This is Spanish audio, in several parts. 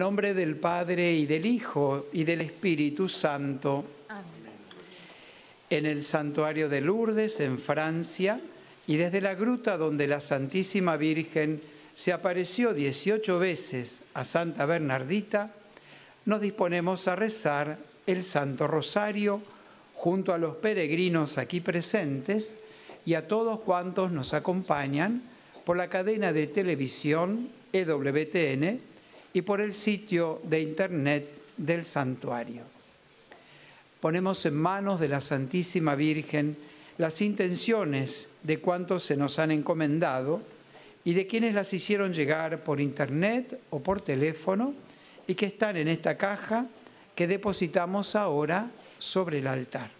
Nombre del Padre y del Hijo y del Espíritu Santo. En el santuario de Lourdes, en Francia, y desde la gruta donde la Santísima Virgen se apareció 18 veces a Santa Bernardita, nos disponemos a rezar el Santo Rosario junto a los peregrinos aquí presentes y a todos cuantos nos acompañan por la cadena de televisión EWTN y por el sitio de internet del santuario. Ponemos en manos de la Santísima Virgen las intenciones de cuantos se nos han encomendado y de quienes las hicieron llegar por internet o por teléfono y que están en esta caja que depositamos ahora sobre el altar.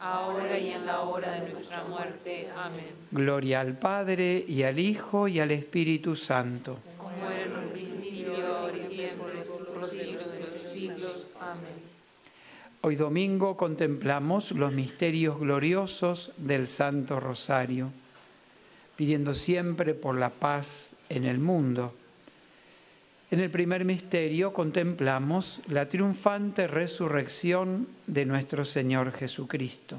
ahora y en la hora de nuestra muerte. Amén. Gloria al Padre y al Hijo y al Espíritu Santo. Como era en un principio, ahora y siempre, por los siglos de los siglos. Amén. Hoy domingo contemplamos los misterios gloriosos del Santo Rosario, pidiendo siempre por la paz en el mundo. En el primer misterio contemplamos la triunfante resurrección de nuestro Señor Jesucristo.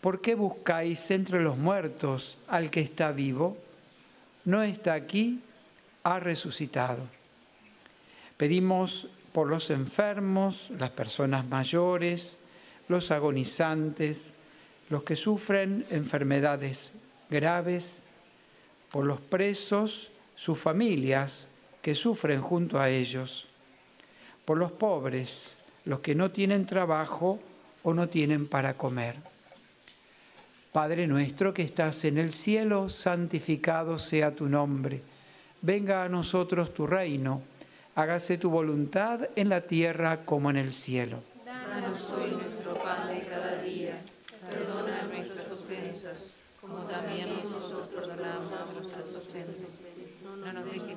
¿Por qué buscáis entre los muertos al que está vivo? No está aquí, ha resucitado. Pedimos por los enfermos, las personas mayores, los agonizantes, los que sufren enfermedades graves, por los presos, sus familias, que sufren junto a ellos, por los pobres, los que no tienen trabajo o no tienen para comer. Padre nuestro que estás en el cielo, santificado sea tu nombre. Venga a nosotros tu reino. Hágase tu voluntad en la tierra como en el cielo. Danos hoy nuestro cada día. Perdona nuestras ofensas, como también nosotros perdonamos a nuestras ofensas no nos dejes caer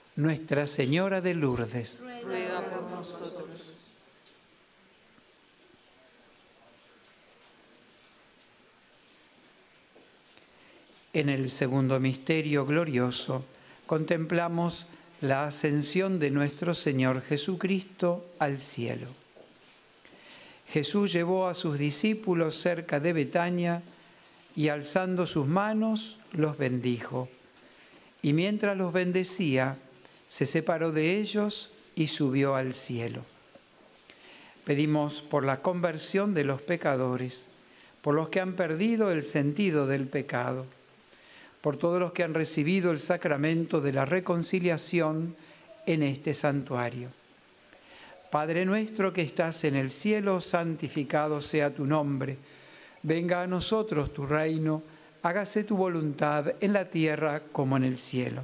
Nuestra Señora de Lourdes. Ruega por nosotros. En el segundo misterio glorioso contemplamos la ascensión de nuestro Señor Jesucristo al cielo. Jesús llevó a sus discípulos cerca de Betania y alzando sus manos los bendijo. Y mientras los bendecía, se separó de ellos y subió al cielo. Pedimos por la conversión de los pecadores, por los que han perdido el sentido del pecado, por todos los que han recibido el sacramento de la reconciliación en este santuario. Padre nuestro que estás en el cielo, santificado sea tu nombre. Venga a nosotros tu reino, hágase tu voluntad en la tierra como en el cielo.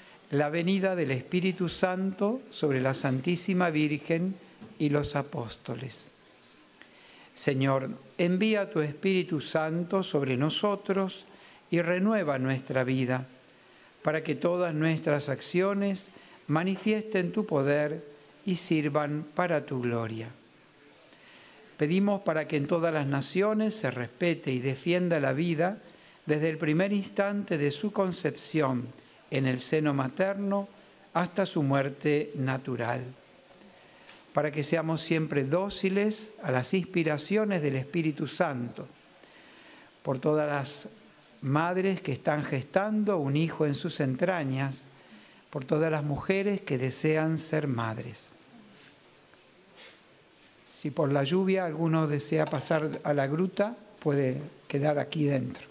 la venida del Espíritu Santo sobre la Santísima Virgen y los apóstoles. Señor, envía tu Espíritu Santo sobre nosotros y renueva nuestra vida, para que todas nuestras acciones manifiesten tu poder y sirvan para tu gloria. Pedimos para que en todas las naciones se respete y defienda la vida desde el primer instante de su concepción en el seno materno hasta su muerte natural, para que seamos siempre dóciles a las inspiraciones del Espíritu Santo, por todas las madres que están gestando un hijo en sus entrañas, por todas las mujeres que desean ser madres. Si por la lluvia alguno desea pasar a la gruta, puede quedar aquí dentro.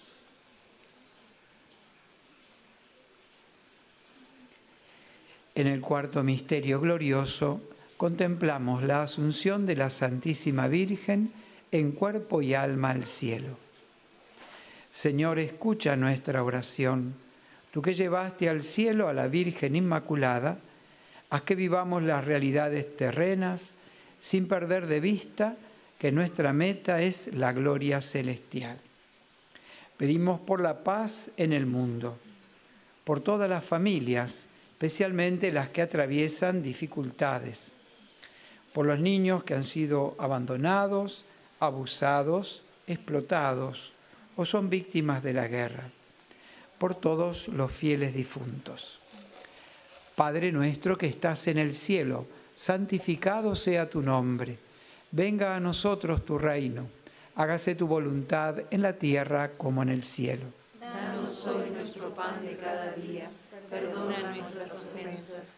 En el cuarto misterio glorioso contemplamos la asunción de la Santísima Virgen en cuerpo y alma al cielo. Señor, escucha nuestra oración. Tú que llevaste al cielo a la Virgen Inmaculada, haz que vivamos las realidades terrenas sin perder de vista que nuestra meta es la gloria celestial. Pedimos por la paz en el mundo, por todas las familias, especialmente las que atraviesan dificultades, por los niños que han sido abandonados, abusados, explotados o son víctimas de la guerra, por todos los fieles difuntos. Padre nuestro que estás en el cielo, santificado sea tu nombre, venga a nosotros tu reino, hágase tu voluntad en la tierra como en el cielo. Danos hoy nuestro pan de cada día. Perdona nuestras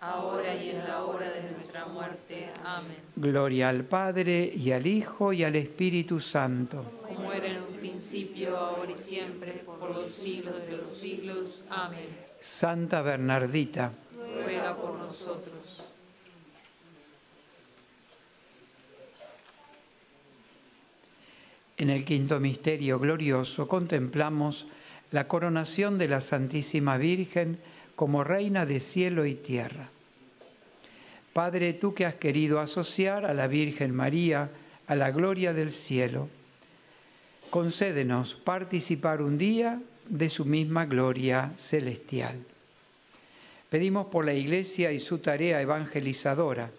ahora y en la hora de nuestra muerte. Amén. Gloria al Padre y al Hijo y al Espíritu Santo. Como era en un principio, ahora y siempre, por los siglos de los siglos. Amén. Santa Bernardita, Ruega por nosotros. en el quinto misterio glorioso contemplamos la coronación de la Santísima Virgen como Reina de cielo y tierra. Padre, tú que has querido asociar a la Virgen María a la gloria del cielo, concédenos participar un día de su misma gloria celestial. Pedimos por la Iglesia y su tarea evangelizadora,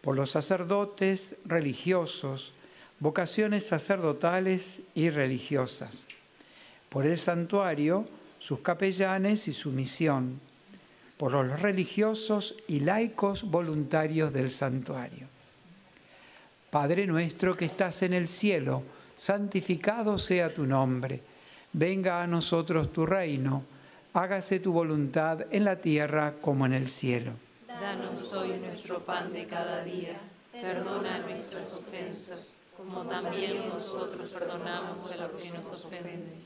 por los sacerdotes religiosos, vocaciones sacerdotales y religiosas, por el santuario, sus capellanes y su misión, por los religiosos y laicos voluntarios del santuario. Padre nuestro que estás en el cielo, santificado sea tu nombre, venga a nosotros tu reino, hágase tu voluntad en la tierra como en el cielo. Danos hoy nuestro pan de cada día. Perdona nuestras ofensas, como también nosotros perdonamos a los que nos ofenden.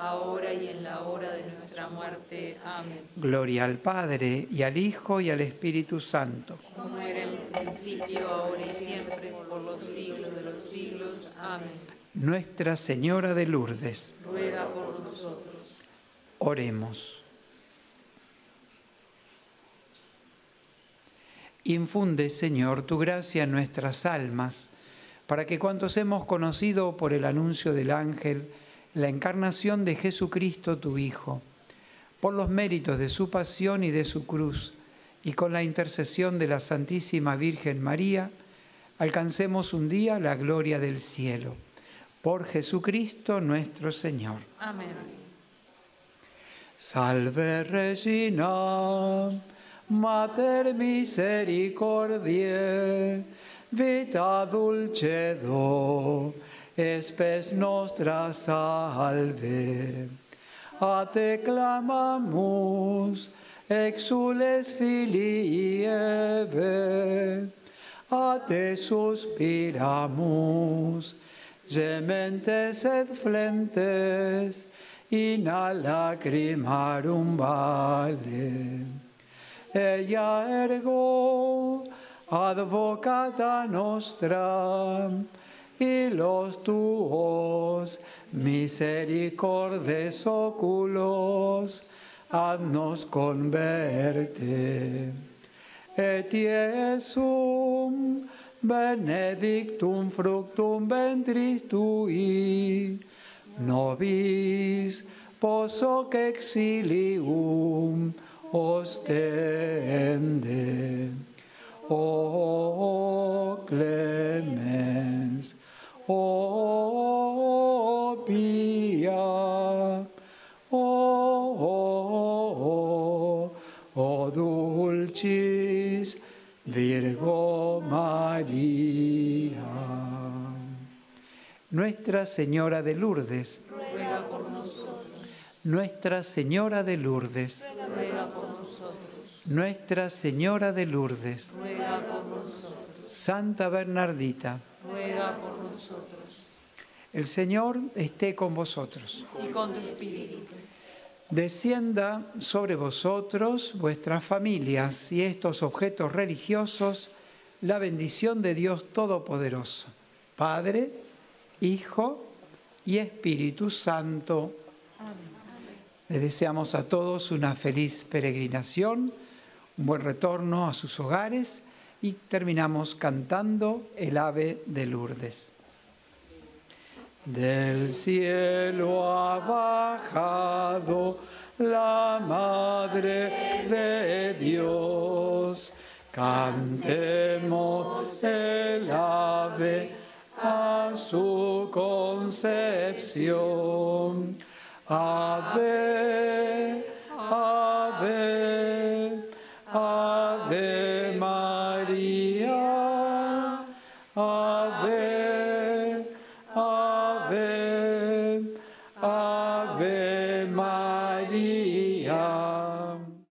ahora y en la hora de nuestra muerte. Amén. Gloria al Padre, y al Hijo, y al Espíritu Santo. Como era en el principio, ahora y siempre, por los siglos de los siglos. Amén. Nuestra Señora de Lourdes, Ruega por nosotros. oremos. Infunde, Señor, tu gracia en nuestras almas, para que cuantos hemos conocido por el anuncio del ángel la encarnación de Jesucristo, tu Hijo, por los méritos de su pasión y de su cruz, y con la intercesión de la Santísima Virgen María, alcancemos un día la gloria del cielo. Por Jesucristo nuestro Señor. Amén. Salve Regina, Mater misericordiae, vita dulcedo, espes nostra salve. A te clamamus, exules filii Eve, a te suspiramus, gementes et flentes, in a lacrimarum vale. Ella ergo, advocata nostra, y los tuos misericordes oculos, haznos converte. Et Iesum benedictum fructum ventris tui, nobis posoc exilium ostende. O clemens, o pia, o, o dulcis Virgo María. Nuestra Señora de Lourdes, Ruega por nosotros. Nuestra Señora de Lourdes, Ruega por nosotros. Nuestra Señora de Lourdes, Ruega por nosotros. Santa Bernardita, Ruega por nosotros. el Señor esté con vosotros. Y con tu espíritu. Descienda sobre vosotros, vuestras familias y estos objetos religiosos, la bendición de Dios Todopoderoso, Padre, Hijo y Espíritu Santo. Les deseamos a todos una feliz peregrinación, un buen retorno a sus hogares y terminamos cantando el ave de Lourdes. Del cielo ha bajado la Madre de Dios. Cantemos el ave a su concepción. Ave,